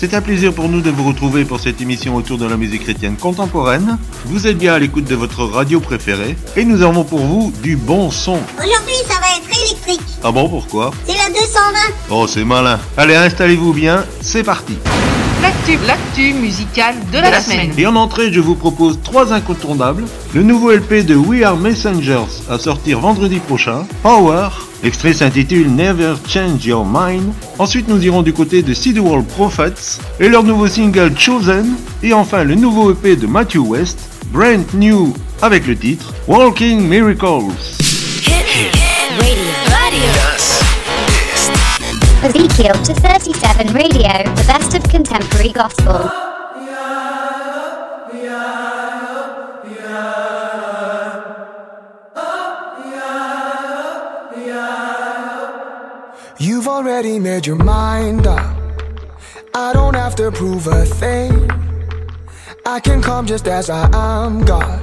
C'est un plaisir pour nous de vous retrouver pour cette émission autour de la musique chrétienne contemporaine. Vous êtes bien à l'écoute de votre radio préférée et nous avons pour vous du bon son. Aujourd'hui ça va être électrique. Ah bon, pourquoi? C'est la 220. Oh, c'est malin. Allez, installez-vous bien, c'est parti. L'actu, l'actu musicale de la, De la semaine. Et en entrée, je vous propose trois incontournables. Le nouveau LP de We Are Messengers à sortir vendredi prochain, Power. L'extrait s'intitule Never Change Your Mind. Ensuite, nous irons du côté de Seed World Prophets et leur nouveau single Chosen. Et enfin, le nouveau EP de Matthew West, Brand New, avec le titre Walking Miracles. Ezekiel to 37 Radio, the best of contemporary gospel. You've already made your mind up. I don't have to prove a thing. I can come just as I am, God.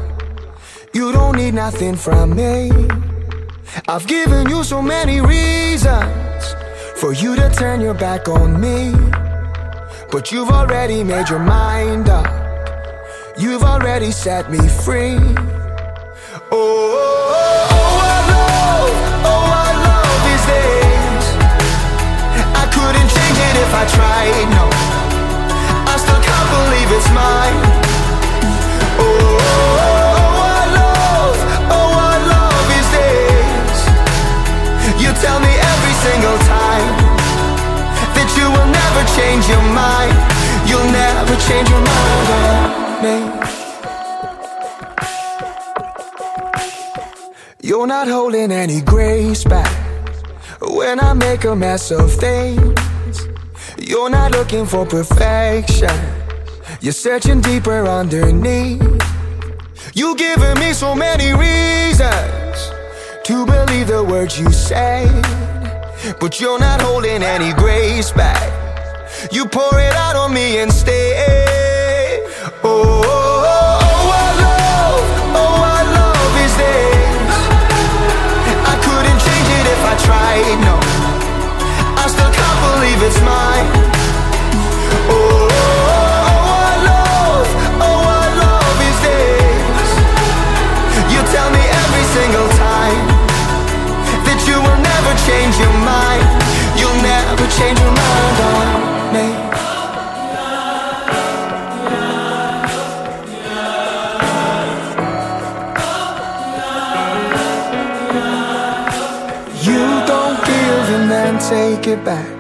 You don't need nothing from me. I've given you so many reasons for you to turn your back on me. But you've already made your mind up. You've already set me free. Oh, if I tried, no. I still can't believe it's mine. Oh, oh, oh, love, oh, I love these days. You tell me every single time that you will never change your mind. You'll never change your mind on me. You're not holding any grace back when I make a mess of things. You're not looking for perfection. You're searching deeper underneath. You've given me so many reasons to believe the words you say. But you're not holding any grace back. You pour it out on me and stay. Oh, oh, it's mine. Oh, oh, oh, love, oh, love days. You tell me every single time that you will never change your mind. You'll never change your mind on me. Take it back.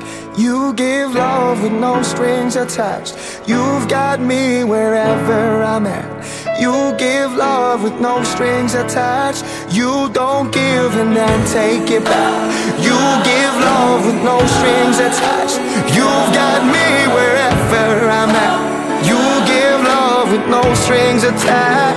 Love with no strings attached. You've got me wherever I'm at. You give love with no strings attached. You don't give and then take it back. You give love with no strings attached. You've got me wherever I'm at. You give love with no strings attached.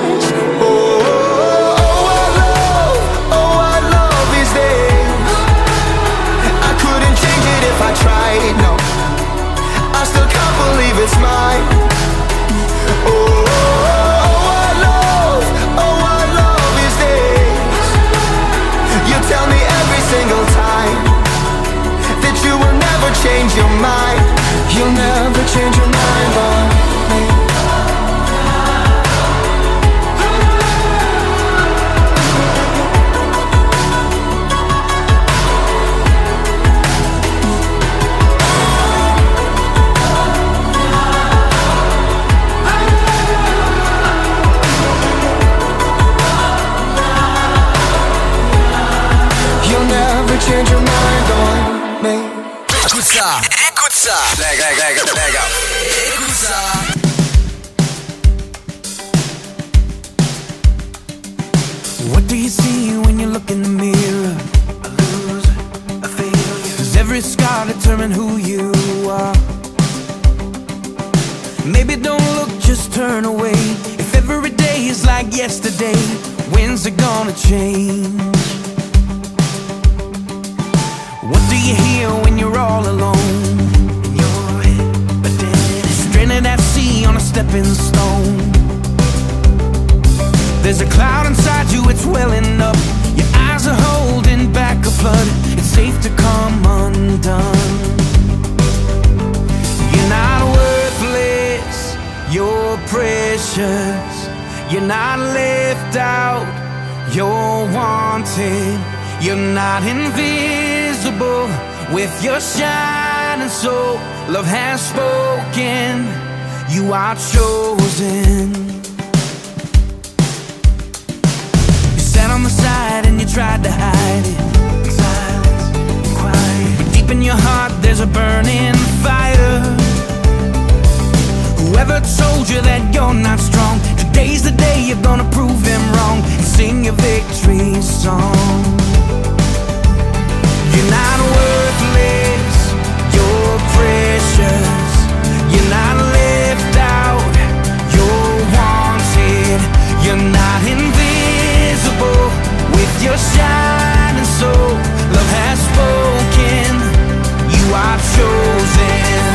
You're precious. You're not left out, you're wanted. You're not invisible with your shining soul. Love has spoken, you are chosen. You sat on the side and you tried to hide it. Silence, quiet. But deep in your heart, there's a burning fire. Whoever told you that you're not strong, today's the day you're gonna prove them wrong sing your victory song. You're not worthless, you're precious. You're not left out, you're wanted. You're not invisible with your shining soul. Love has spoken, you are chosen.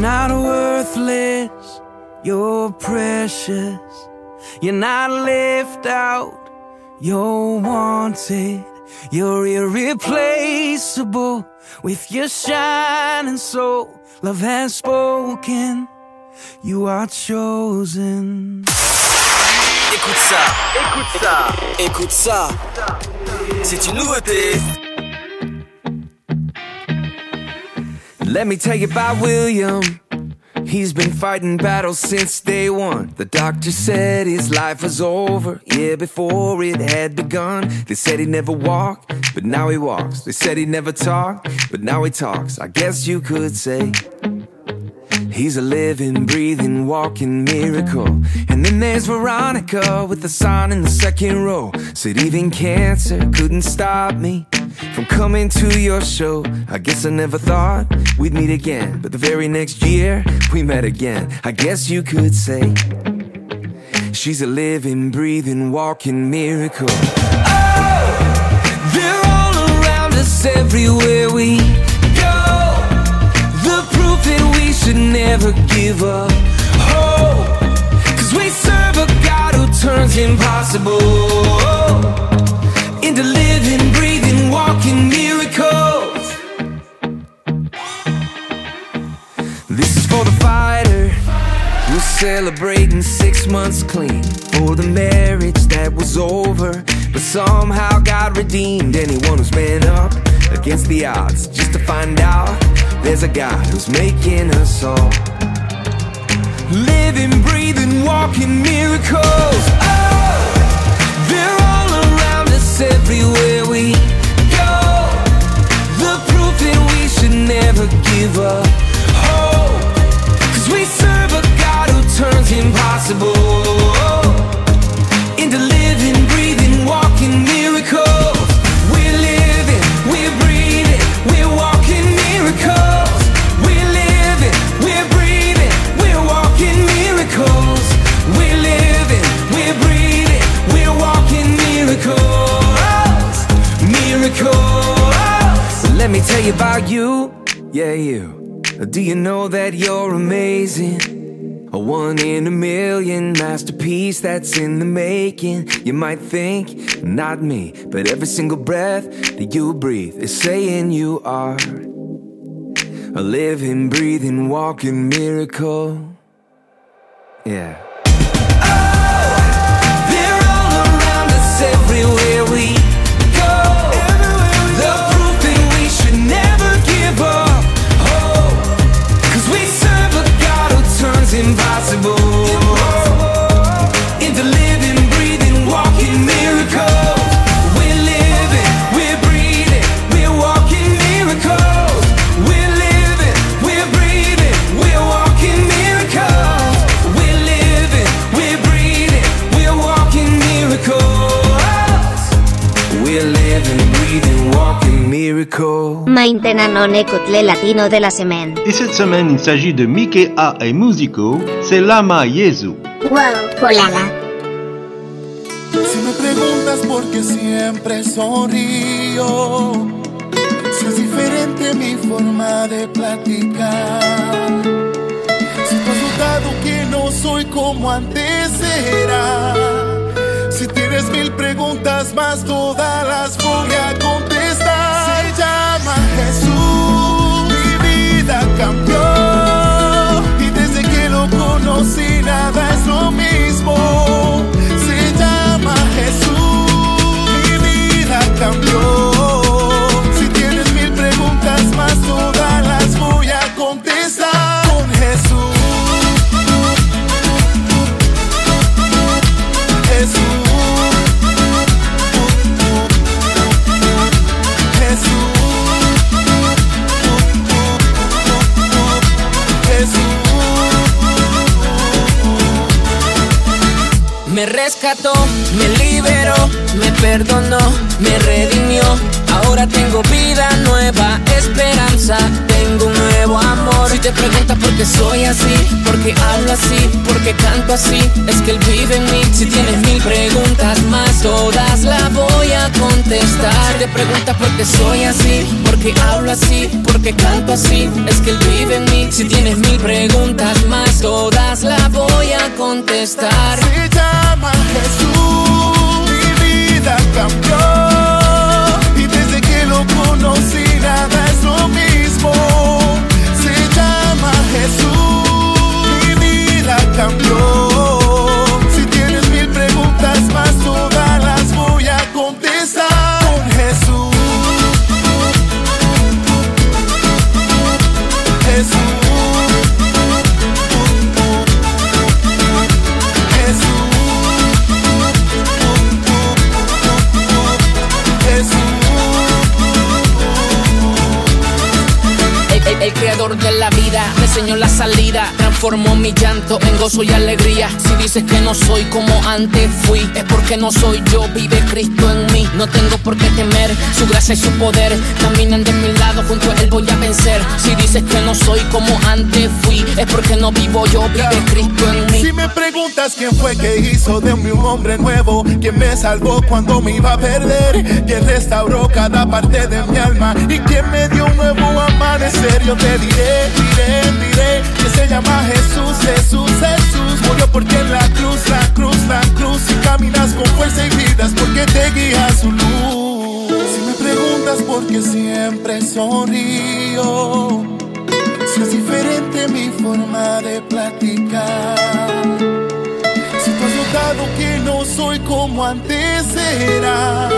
Not worthless. You're precious. You're not left out. You're wanted. You're irreplaceable with your shining soul. Love has spoken. You are chosen. Écoute ça, écoute ça, écoute ça. C'est une nouveauté. Let me tell you about William. He's been fighting battles since day one. The doctor said his life was over, yeah, before it had begun. They said he'd never walk, but now he walks. They said he'd never talk, but now he talks. I guess you could say he's a living, breathing, walking miracle. And then there's Veronica with the sign in the second row. Said even cancer couldn't stop me from coming to your show. I guess I never thought we'd meet again, but the very next year we met again. I guess you could say she's a living, breathing, walking miracle. Oh, they're all around us everywhere we should never give up. Hope, cause we serve a God who turns impossible into living, breathing, walking miracles. This is for the fighter who's celebrating six months clean for the marriage that was over, but somehow got redeemed. Anyone who's been up against the odds just to find out there's a God who's making us all living, breathing, walking miracles. Oh, they're all around us everywhere we go. The proof that we should never give up. Hope, cause we serve a God who turns impossible me tell you about you, yeah, you. Do you know that you're amazing? A one in a million masterpiece that's in the making. You might think, not me, but every single breath that you breathe is saying you are a living, breathing, walking miracle. Yeah. Maintenant les latinos de la semaine. Et cette semaine, il s'agit de Mickey A et Musico, c'est Lama Yezu. Wow, polala. Si me preguntas por qué siempre sonrío, si es diferente mi forma de platicar. Si tú has notado que no soy como antes era. Si tienes mil preguntas más, todas las voy a contestar. Llama Jesús, mi vida cambió. Y desde que lo conocí, nada es lo mismo. Se llama Jesús, mi vida cambió. Rescató, me liberó, me perdonó, me redimió. Ahora tengo vida nueva, esperanza, te preguntas por qué soy así, por qué hablo así, por qué canto así, es que él vive en mí. Si tienes mil preguntas más, todas las voy a contestar. Si te preguntas por qué soy así, por qué hablo así, por qué canto así, es que él vive en mí. Si tienes mil preguntas más, todas las voy a contestar. Se llama Jesús, mi vida cambió. Y desde que lo conocí, nada es lo mismo. Jesús, mi vida cambió. Transformó mi llanto en gozo y alegría. Si dices que no soy como antes fui, es porque no soy yo, vive Cristo en mí. No tengo por qué temer, su gracia y su poder caminan de mi lado, junto a él voy a vencer. Si dices que no soy como antes fui, es porque no vivo yo, vive Cristo en mí. Si me preguntas quién fue que hizo de mí un hombre nuevo, quién me salvó cuando me iba a perder, quién restauró cada parte de mi alma y quién me dio un nuevo amanecer, yo te diré, diré, diré que se llama Jesús, Jesús, Jesús. Murió porque en la cruz, la cruz, la cruz y caminas con fuerza y vidas porque te guía su luz. Si me preguntas por qué siempre sonrío, si es diferente mi forma de platicar. Si tú has notado que no soy como antes era.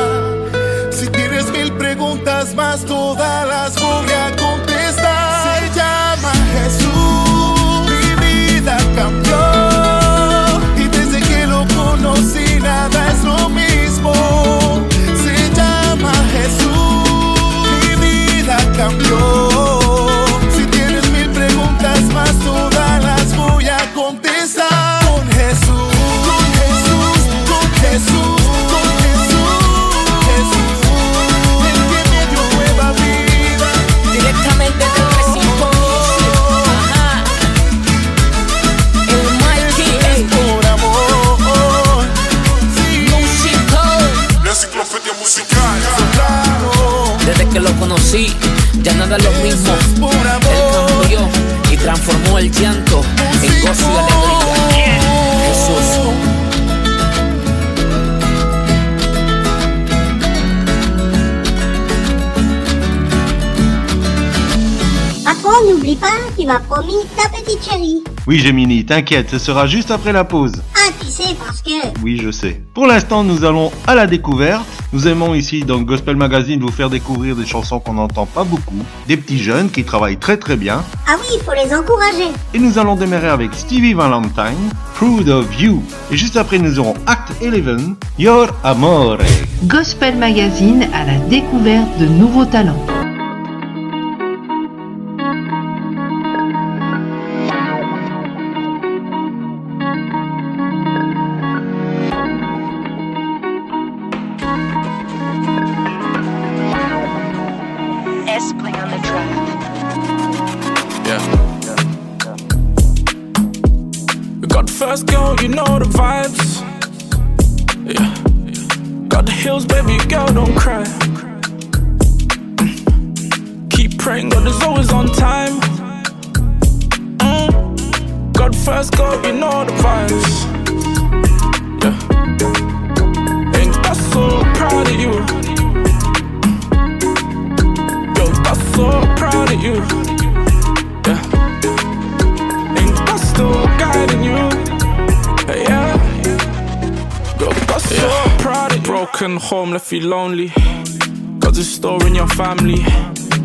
Si tienes mil preguntas más, todas las voy a contestar. Se llama Jesús, responde. Desde que lo conocí, ya nada es lo mismo. Por Él amor. cambió y transformó el llanto en gozo y alegría. Jesús. Patron, n'oublie pas, tu m'as promis ta petite chérie. Oui, Gemini, t'inquiète, ce sera juste après la pause. Ah, tu sais, parce que... Oui, je sais. Pour l'instant, nous allons à la découverte. Nous aimons ici dans Gospel Magazine vous faire découvrir des chansons qu'on n'entend pas beaucoup, des petits jeunes qui travaillent très très bien. Ah oui, il faut les encourager. Et nous allons démarrer avec Stevie Valentine, Proud of You. Et juste après, nous aurons Act 11, Your Amore. Gospel Magazine à la découverte de nouveaux talents.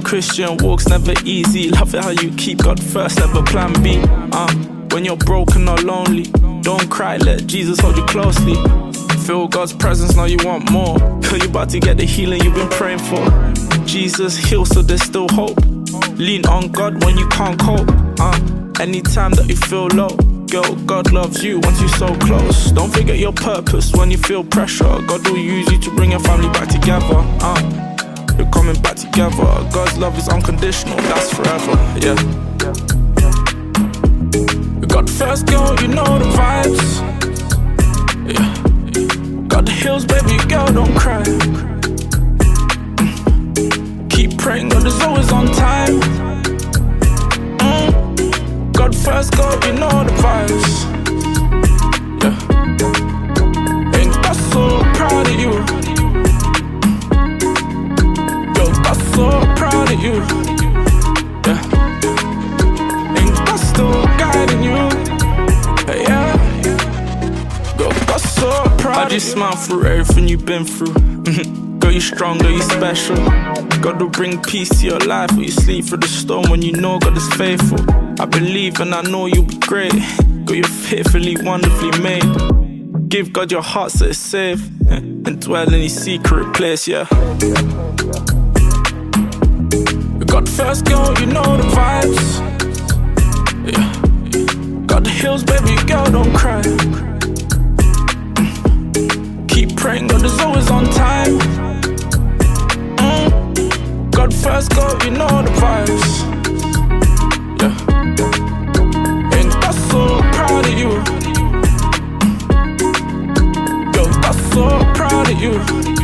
Christian walks never easy. Love it how you keep God first, never plan B. Uh, when you're broken or lonely, don't cry, let Jesus hold you closely. Feel God's presence, now you want more. Cause you about to get the healing you've been praying for. Jesus heals, so there's still hope. Lean on God when you can't cope. Uh, anytime that you feel low. Girl, God loves you once you're so close. Don't forget your purpose when you feel pressure. God will use you to bring your family back together. Uh, you're coming back together. God's love is unconditional, that's forever. Yeah. You got the first girl, you know the vibes. Yeah. Got the hills, baby girl, don't cry. Keep praying, God is always on time. Mm. God first, God, you know the vibes. Yeah. Ain't got so proud of you. You. Yeah. Ain't got still guiding you. Yeah. Got so proud I just smile through everything you've been through. Girl, you strong, girl, you special. God will bring peace to your life when you sleep through the storm when you know God is faithful. I believe and I know you'll be great. Girl, you're fearfully, wonderfully made. Give God your heart so it's safe and dwell in His secret place, yeah. Got the first girl, you know the vibes. Yeah. Got the hills, baby girl, don't cry. Mm. Keep praying, God is always on time. Mm. God first, God, you know the vibes. Yeah. Ain't got so proud of you. Yo, got so proud of you.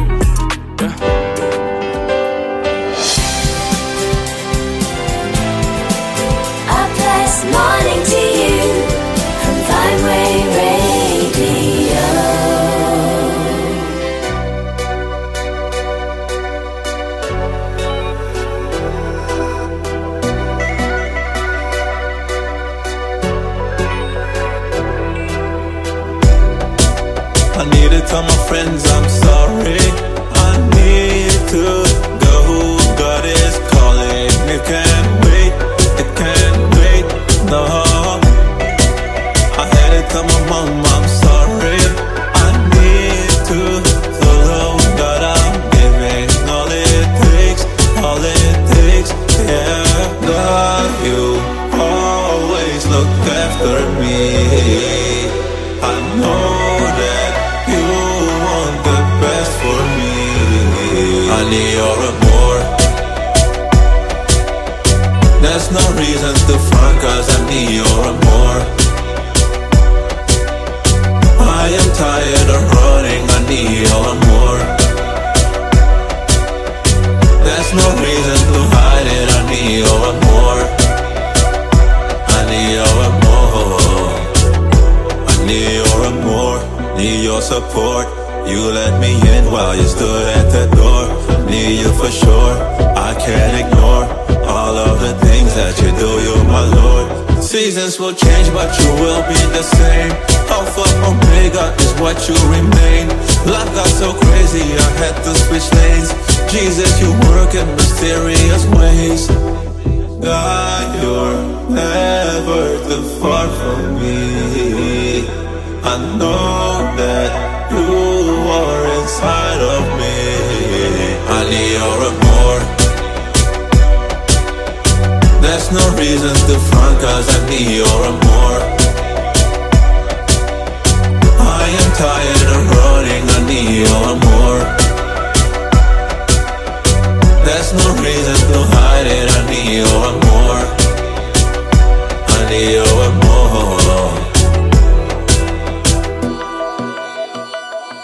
Jesus, you work in mysterious ways. God, you're never too far from me. I know that you are inside of me. I need your amour. There's no reason to front, cause I need your amour. I am tired of running, I need your amour. There's no reason to hide it, I need your amour. I need your amour.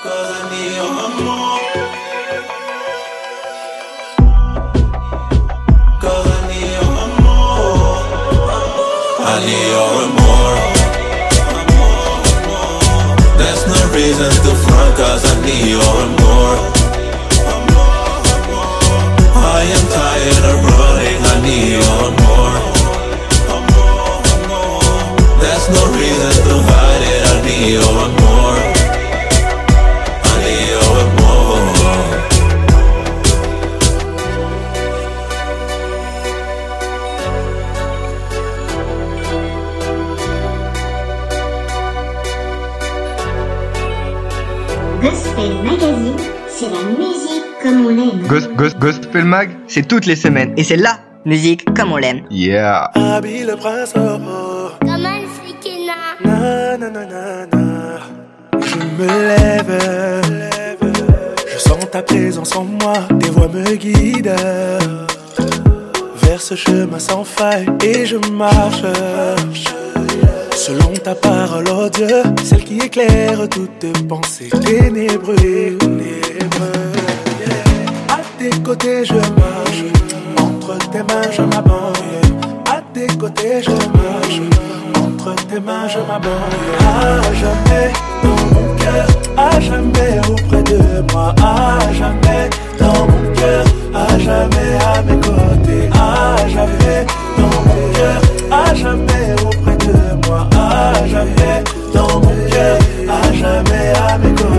Cause I need your amour. Cause I need your amour. I need your amour. There's no reason to front cause I need your amour. I Gospel Mag, c'est toutes les semaines. Et c'est la musique comme on l'aime. Yeah. Habille le prince oh, oh. Sikina. Na, na, na. Je me lève, je sens ta présence en moi, tes voix me guident vers ce chemin sans faille et je marche selon ta parole, oh Dieu, celle qui éclaire toute pensée ténébreux, ténébreux. À tes côtés je marche, entre tes mains je m'abandonne. À tes côtés je marche, entre tes mains je m'abandonne. À jamais dans mon cœur, à jamais auprès de moi, à jamais dans mon cœur, à jamais à mes côtés, à jamais dans mon cœur, à jamais auprès de moi, à jamais dans mon cœur, à jamais à mes côtés,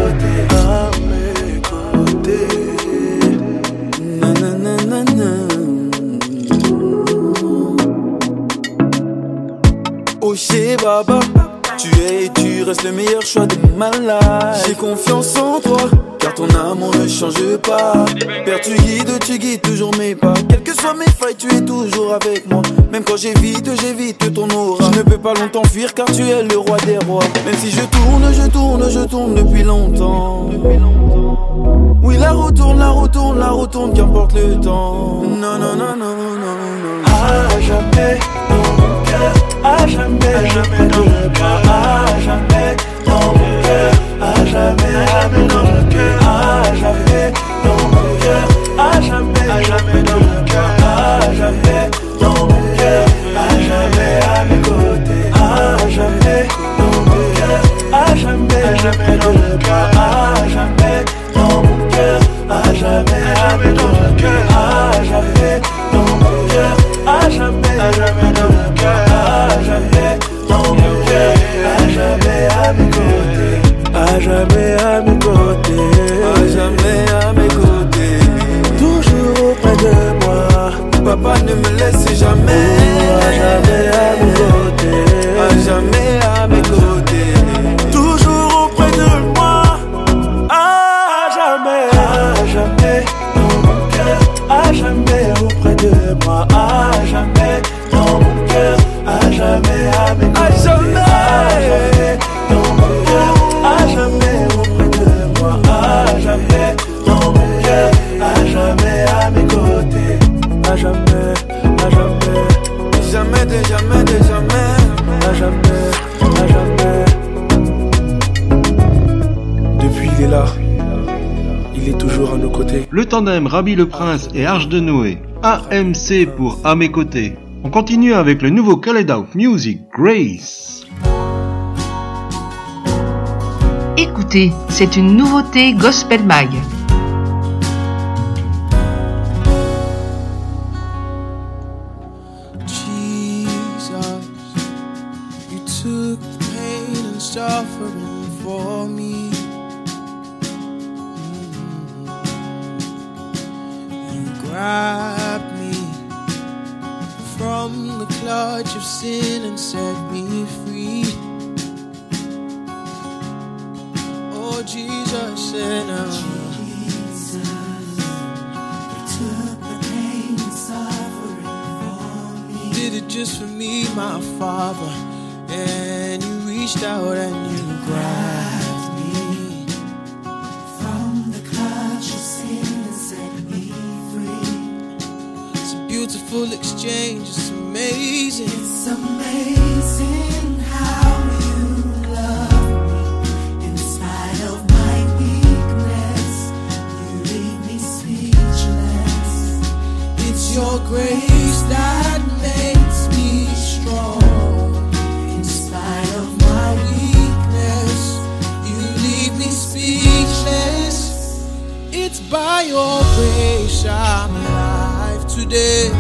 restes le meilleur choix de ma life. J'ai confiance en toi, car ton amour ne change pas. Père, tu guides, tu guides toujours mes pas. Quelles que soient mes failles, tu es toujours avec moi. Même quand j'évite, j'évite ton aura. Je ne peux pas longtemps fuir, car tu es le roi des rois. Même si je tourne, je tourne, je tourne depuis longtemps. Oui, la roue tourne, la roue tourne, la roue tourne, qu'importe le temps. Non, non, non, non, non, non. À jamais dans mon cœur, à jamais, dans cœur, à jamais dans mon cœur, à jamais, jamais dans mon cœur, à jamais à jamais, dans jamais dans mon jamais à mes côtés, à jamais dans mon cœur, à jamais, jamais dans jamais dans mon cœur, à jamais, jamais dans cœur, à jamais dans mon cœur, à jamais, à jamais dans mon cœur, jamais dans mon cœur, à jamais à mes côtés, à jamais à mes côtés, À jamais à mes côtés. toujours auprès de moi, Papa ne me laisse jamais le tandem Rabbi le Prince et Arche de Noé, AMC pour À mes côtés. On continue avec le nouveau Kaledout Music Grace. Écoutez, c'est une nouveauté Gospel Mag. beautiful exchange. It's amazing. It's amazing how you love me in spite of my weakness. You leave me speechless. It's your grace that makes me strong in spite of my weakness. You leave me speechless. It's by your grace today.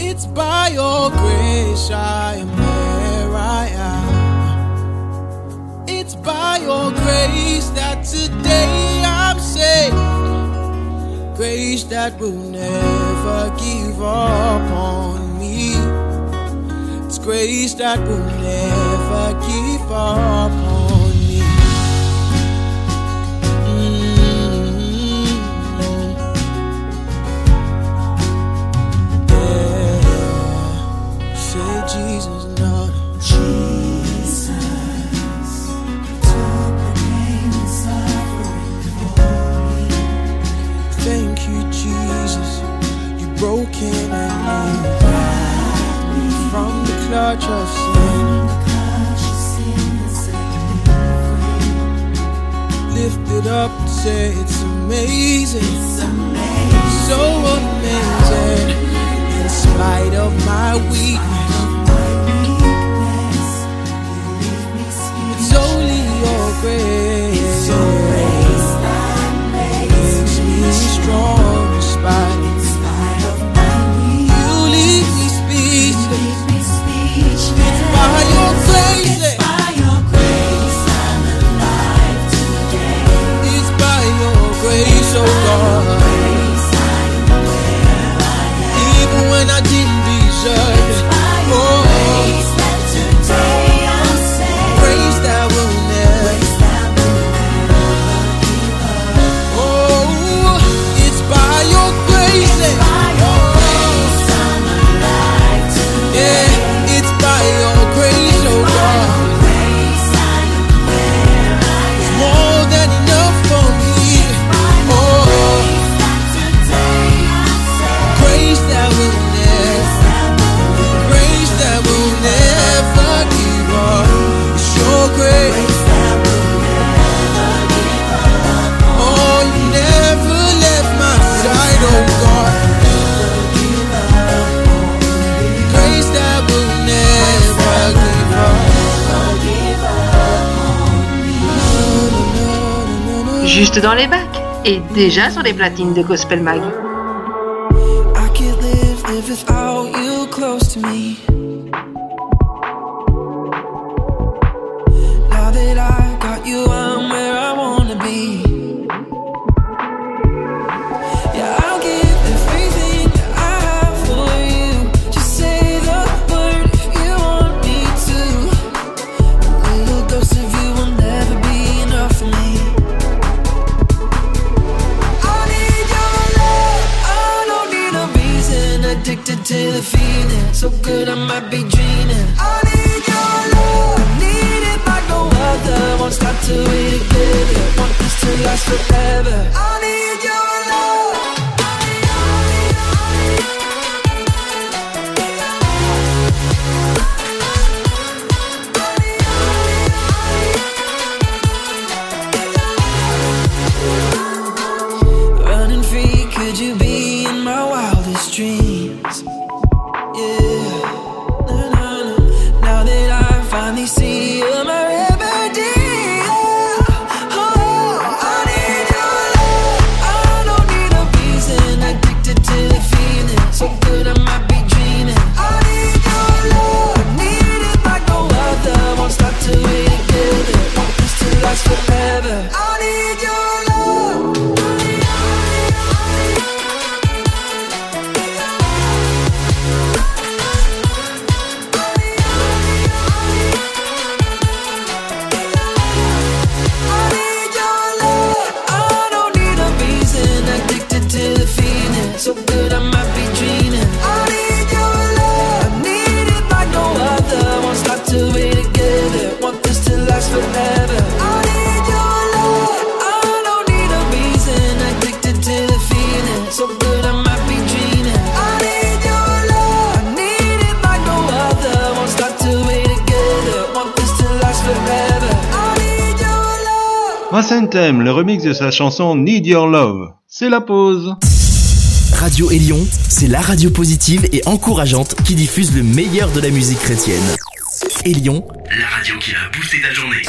It's by your grace I am where I am. It's by your grace that today I'm saved. Grace that will never give up on me. It's grace that will never give up not your sin. Lift it up and say it's amazing. It's amazing. So amazing. In spite of my weakness, it's only your grace. Grace that makes me strong in. est déjà sur les platines de Gospel Mag. Remix de sa chanson Need Your Love. C'est la pause. Radio Élion, c'est la radio positive et encourageante qui diffuse le meilleur de la musique chrétienne. Élion, la radio qui a boosté ta journée.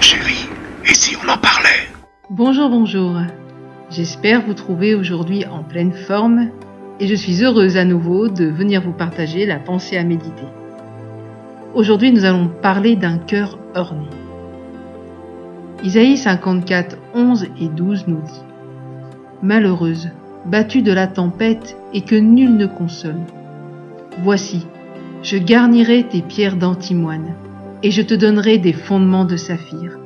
Chérie, et si on en parlait? Bonjour, bonjour. J'espère vous trouver aujourd'hui en pleine forme et je suis heureuse à nouveau de venir vous partager la pensée à méditer. Aujourd'hui, nous allons parler d'un cœur orné. Isaïe 54, 11 et 12 nous dit Malheureuse, battue de la tempête et que nul ne console. Voici, je garnirai tes pierres d'antimoine et je te donnerai des fondements de saphir.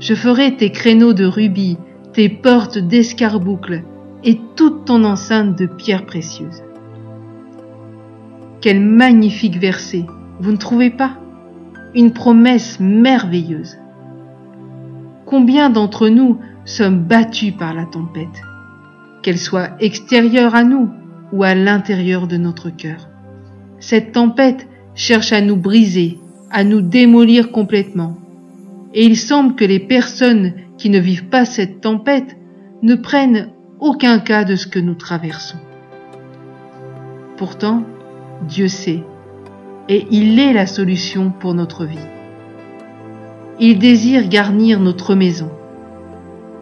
Je ferai tes créneaux de rubis, tes portes d'escarboucles et toute ton enceinte de pierres précieuses. Quel magnifique verset, vous ne trouvez pas? Une promesse merveilleuse. Combien d'entre nous sommes battus par la tempête, qu'elle soit extérieure à nous ou à l'intérieur de notre cœur. Cette tempête cherche à nous briser, à nous démolir complètement. Et il semble que les personnes qui ne vivent pas cette tempête ne prennent aucun cas de ce que nous traversons. Pourtant, Dieu sait, et il est la solution pour notre vie. Il désire garnir notre maison.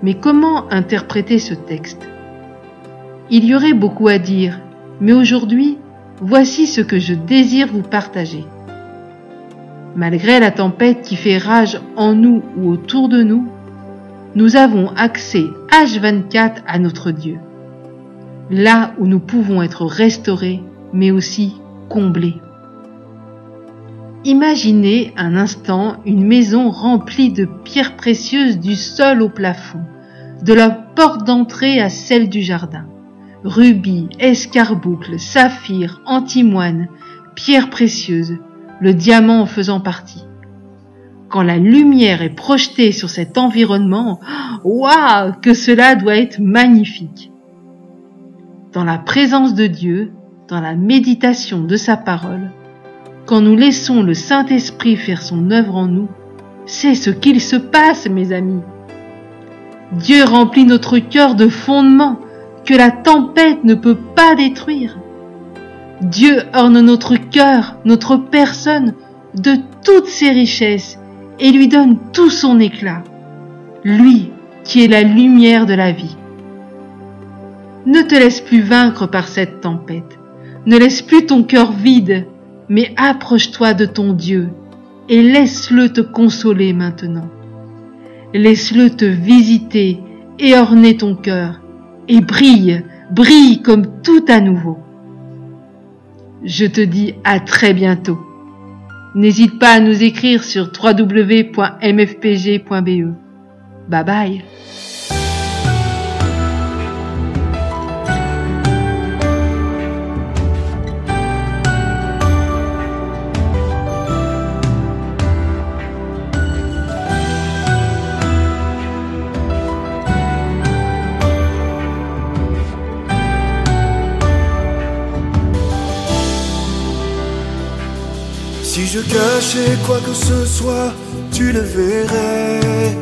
Mais comment interpréter ce texte? Il y aurait beaucoup à dire, mais aujourd'hui, voici ce que je désire vous partager. Malgré la tempête qui fait rage en nous ou autour de nous, nous avons accès H24 à notre Dieu. Là où nous pouvons être restaurés, mais aussi comblés. Imaginez un instant une maison remplie de pierres précieuses du sol au plafond, de la porte d'entrée à celle du jardin. Rubis, escarboucles, saphirs, antimoine, pierres précieuses, le diamant en faisant partie. Quand la lumière est projetée sur cet environnement, waouh, que cela doit être magnifique. Dans la présence de Dieu, dans la méditation de sa parole, quand nous laissons le Saint-Esprit faire son œuvre en nous, c'est ce qu'il se passe, mes amis. Dieu remplit notre cœur de fondements que la tempête ne peut pas détruire. Dieu orne notre cœur, notre personne, de toutes ses richesses et lui donne tout son éclat. Lui qui est la lumière de la vie. Ne te laisse plus vaincre par cette tempête. Ne laisse plus ton cœur vide mais approche-toi de ton Dieu et laisse-le te consoler maintenant. Laisse-le te visiter et orner ton cœur et brille, brille comme tout à nouveau. Je te dis à très bientôt. N'hésite pas à nous écrire sur www.mfpg.be. Bye bye. Si je cachais quoi que ce soit, tu le verrais,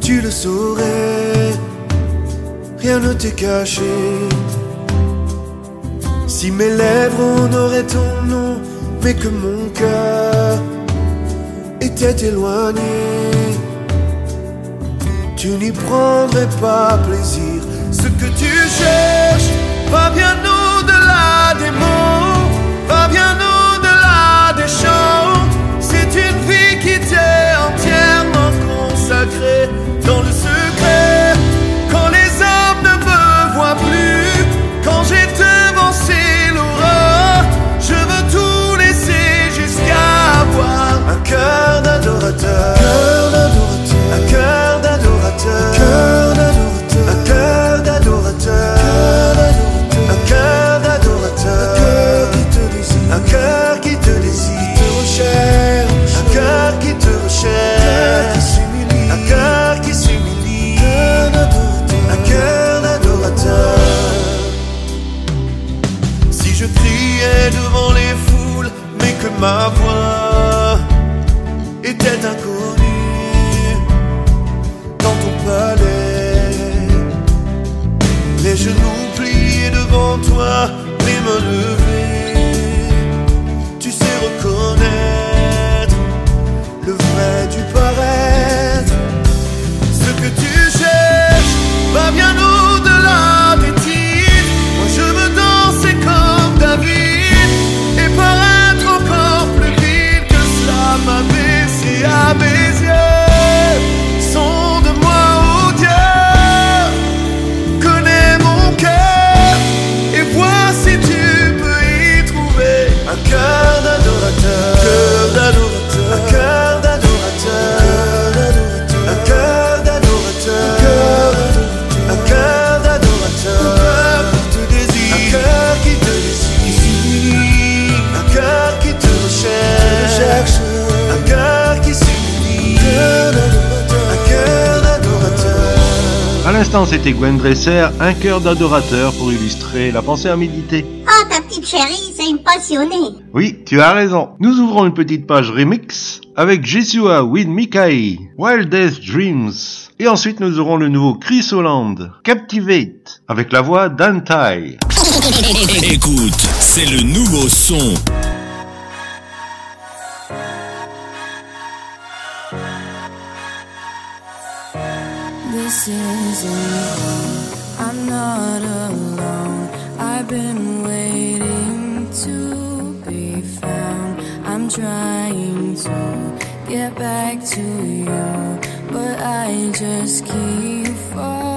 tu le saurais, rien ne t'est caché. Si mes lèvres n'auraient ton nom, mais que mon cœur était éloigné, tu n'y prendrais pas plaisir. Ce que tu ma voix était inconnue, l'instant, c'était Gwen Dresser, un cœur d'adorateur pour illustrer la pensée à méditer. Ah, ta petite chérie, c'est une passionnée. Oui, tu as raison. Nous ouvrons une petite page remix avec Jesua with Mikai, Wildest Dreams. Et ensuite, nous aurons le nouveau Chris Holland, Captivate, avec la voix d'Antai. Écoute, c'est le nouveau son I'm not alone. I've been waiting to be found. I'm trying to get back to you, but I just keep falling.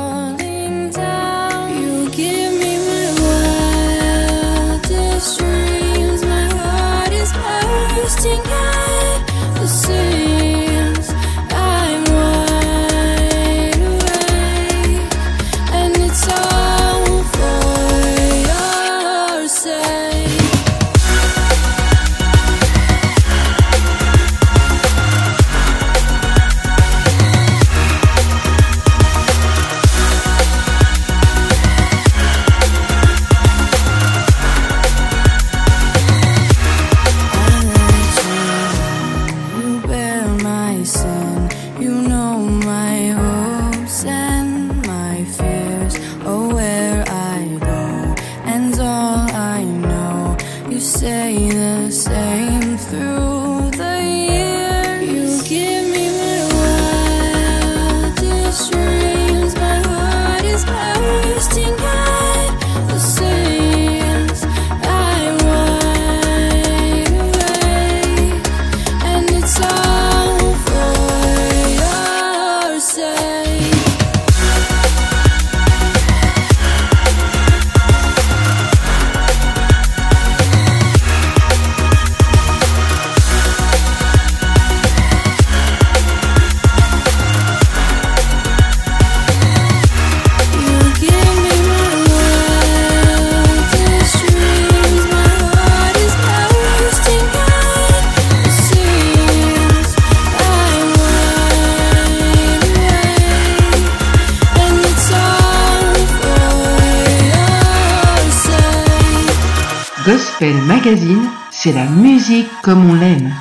c'est la musique comme on l'aime.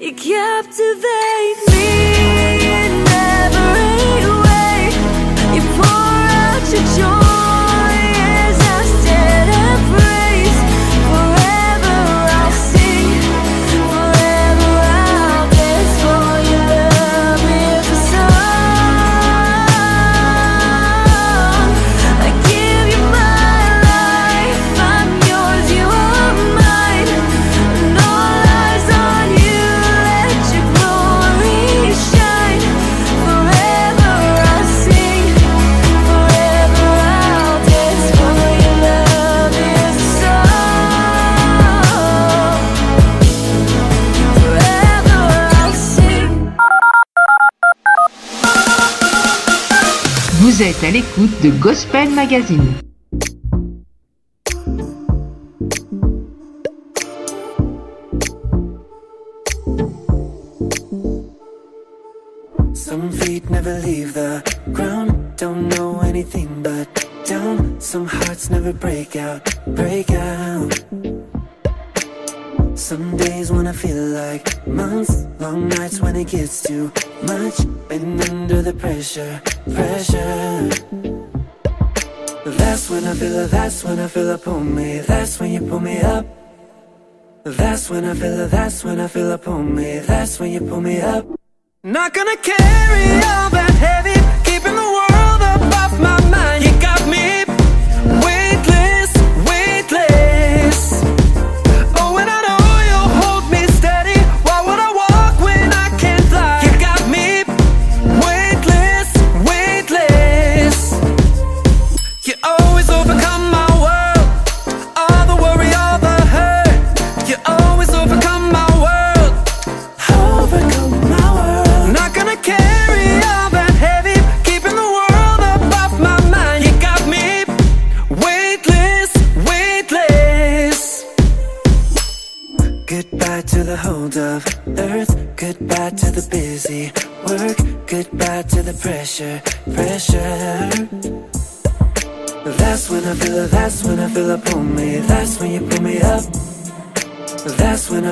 You captivate me. êtes à l'écoute de Gospel Magazine. Some feet never leave the ground, don't know anything but down. Some hearts never break out, break out. Some days when I feel like months, long nights when it gets too much. Been under the pressure, pressure. That's when I feel it, that's when I feel upon pull me, that's when you pull me up. That's when I feel it, that's when I feel upon pull me, that's when you pull me up. Not gonna carry all that heavy, keeping the world above my mind.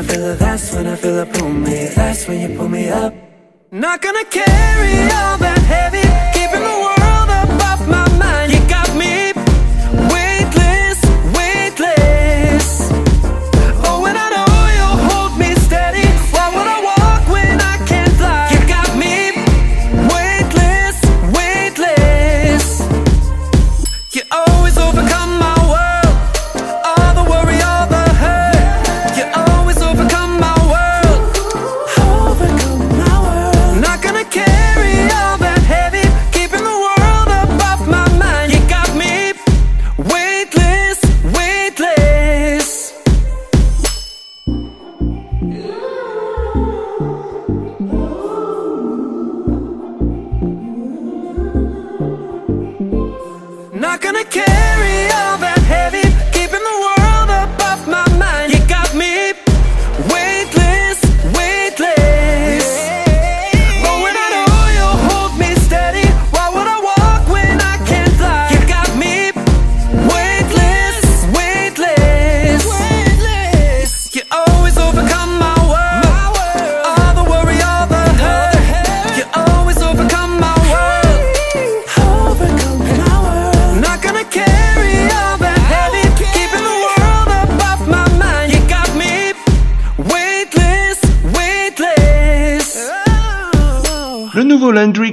I feel it, that's when I feel it pull me That's when you pull me up. Not gonna carry all that heavy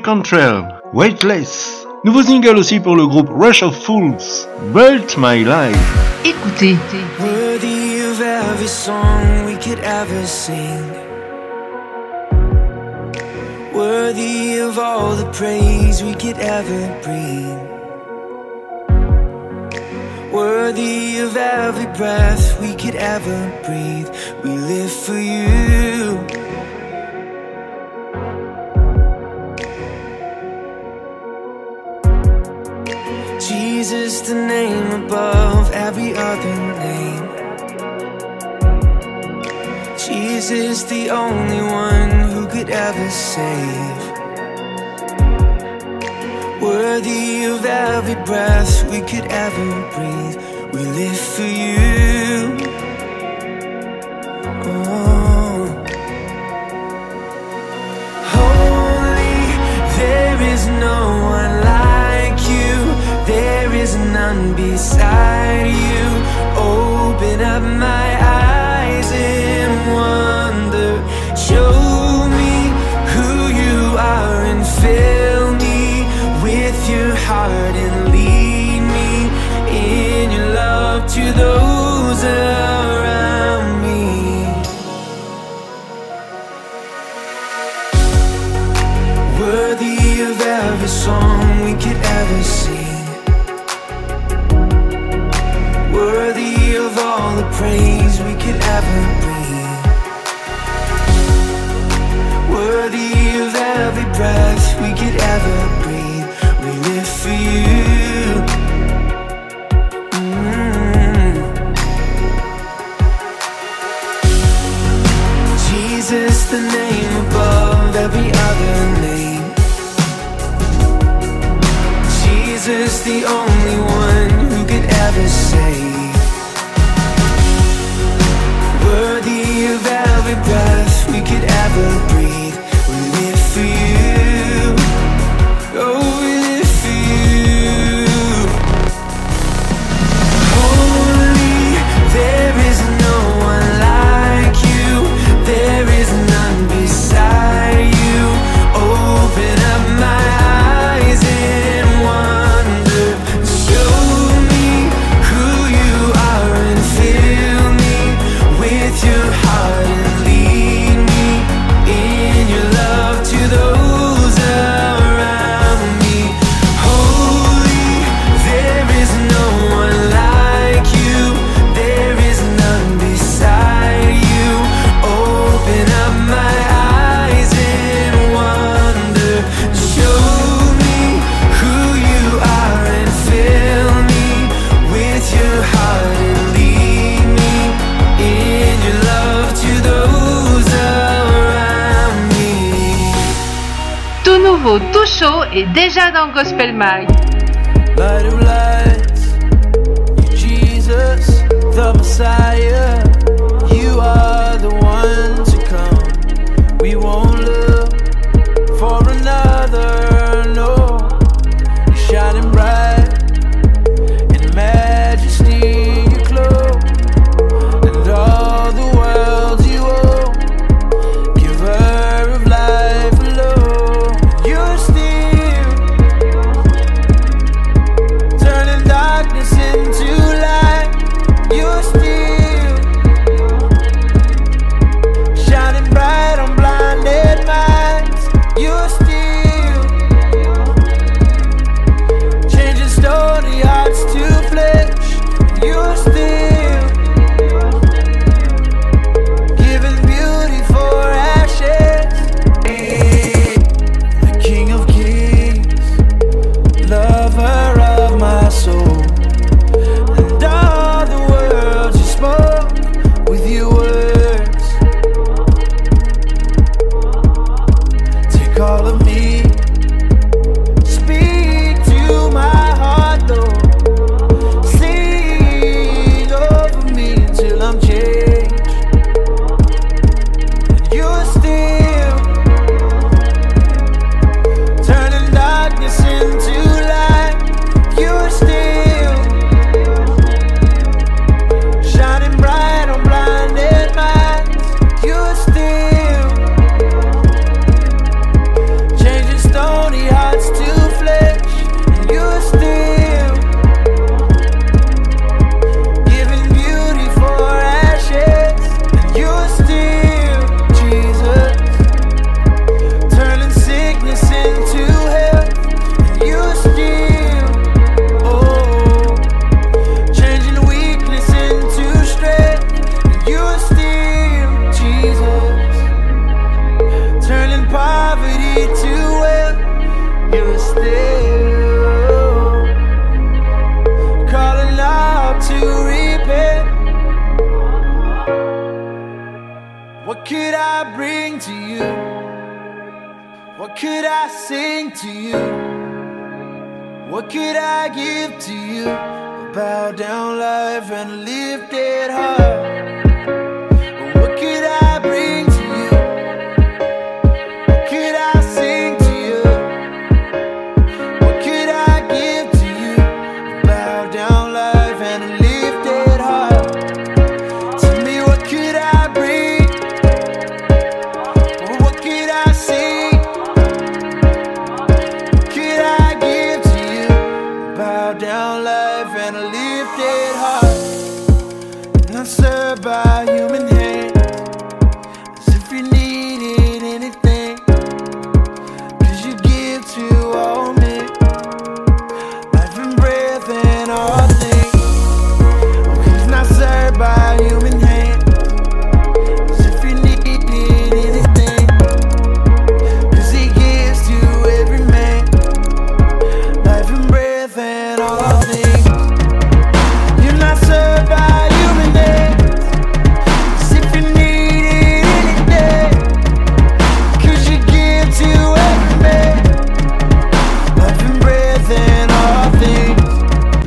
Landry Cantrell, Weightless. Nouveau single aussi pour le groupe Rush of Fools, Built My Life. Écoutez. Worthy of every song we could ever sing. Worthy of all the praise we could ever bring. Worthy of every breath we could ever breathe. We live for you. Jesus, the name above every other name. Jesus, the only one who could ever save. Worthy of every breath we could ever breathe. We live for you. Oh. Holy, there is no. There is none beside you. Open up my eyes in wonder. Show me who you are and fill me with your heart and lead me in your love to those déjà dans Gospel Mag.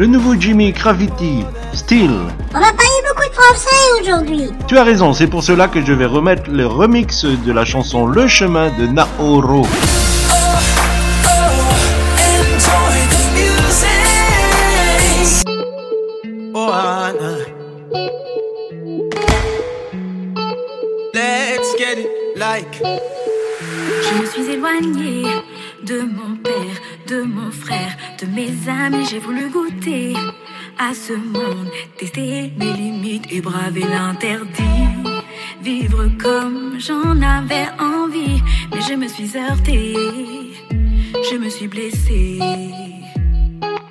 le nouveau Jimmy Gravity, Steel. On va parler beaucoup de français aujourd'hui. Tu as raison, c'est pour cela que je vais remettre le remix de la chanson Le chemin de Naoro. Let's get like. Je me suis éloignée de mon père de mon frère, de mes amis, j'ai voulu goûter à ce monde, tester mes limites et braver l'interdit. Vivre comme j'en avais envie, mais je me suis heurtée, je me suis blessée.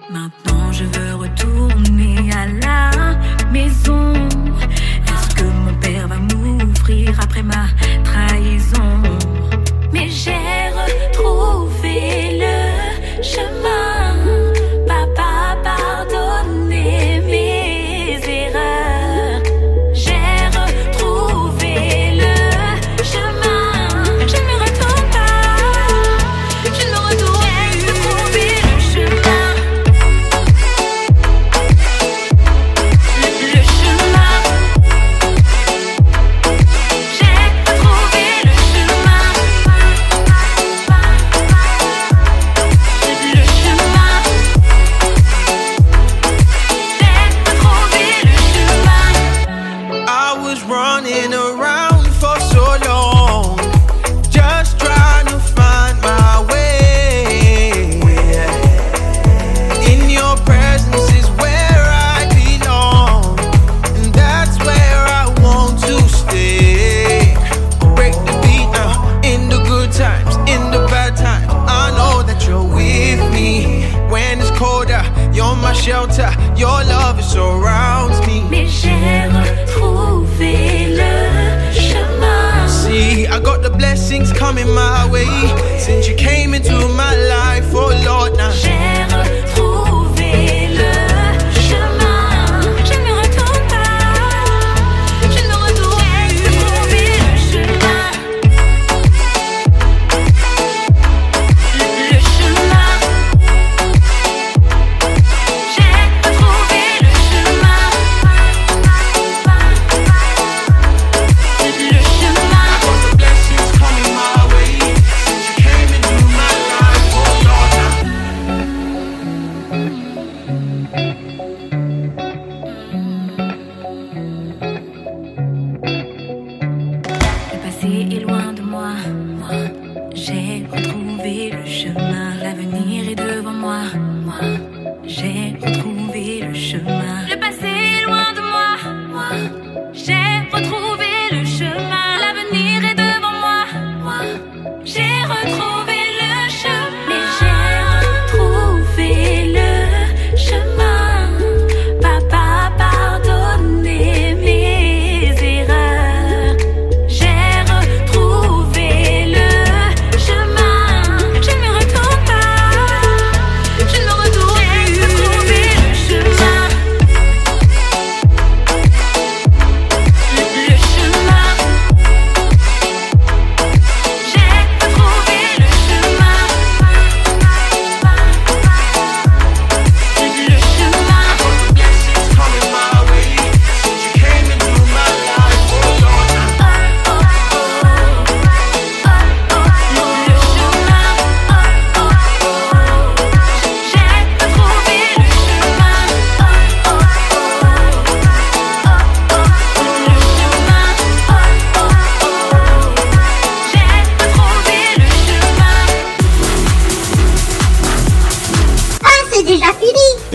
Maintenant je veux retourner à la maison. Est-ce que mon père va m'ouvrir après ma trahison? Mais j'ai retrouvé le 什么？shelter. Your love surrounds me. See, I got the blessings coming my way since you came into my life, oh Lord. Now.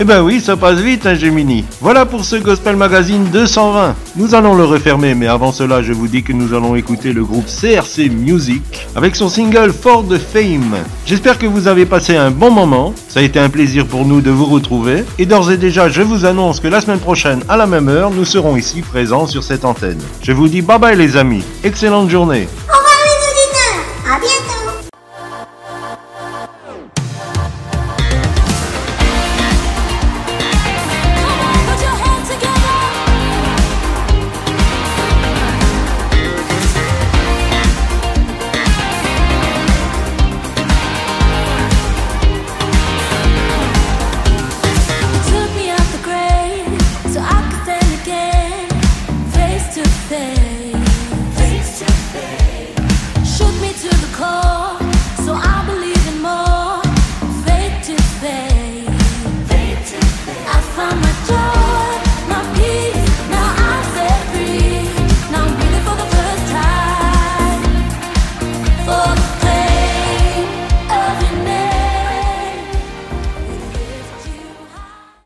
Ben oui, ça passe vite, hein, Gemini. Voilà pour ce Gospel Magazine 220. Nous allons le refermer, mais avant cela, je vous dis que nous allons écouter le groupe CRC Music avec son single For the Fame. J'espère que vous avez passé un bon moment. Ça a été un plaisir pour nous de vous retrouver. Et d'ores et déjà, je vous annonce que la semaine prochaine, à la même heure, nous serons ici présents sur cette antenne. Je vous dis bye bye les amis. Excellente journée.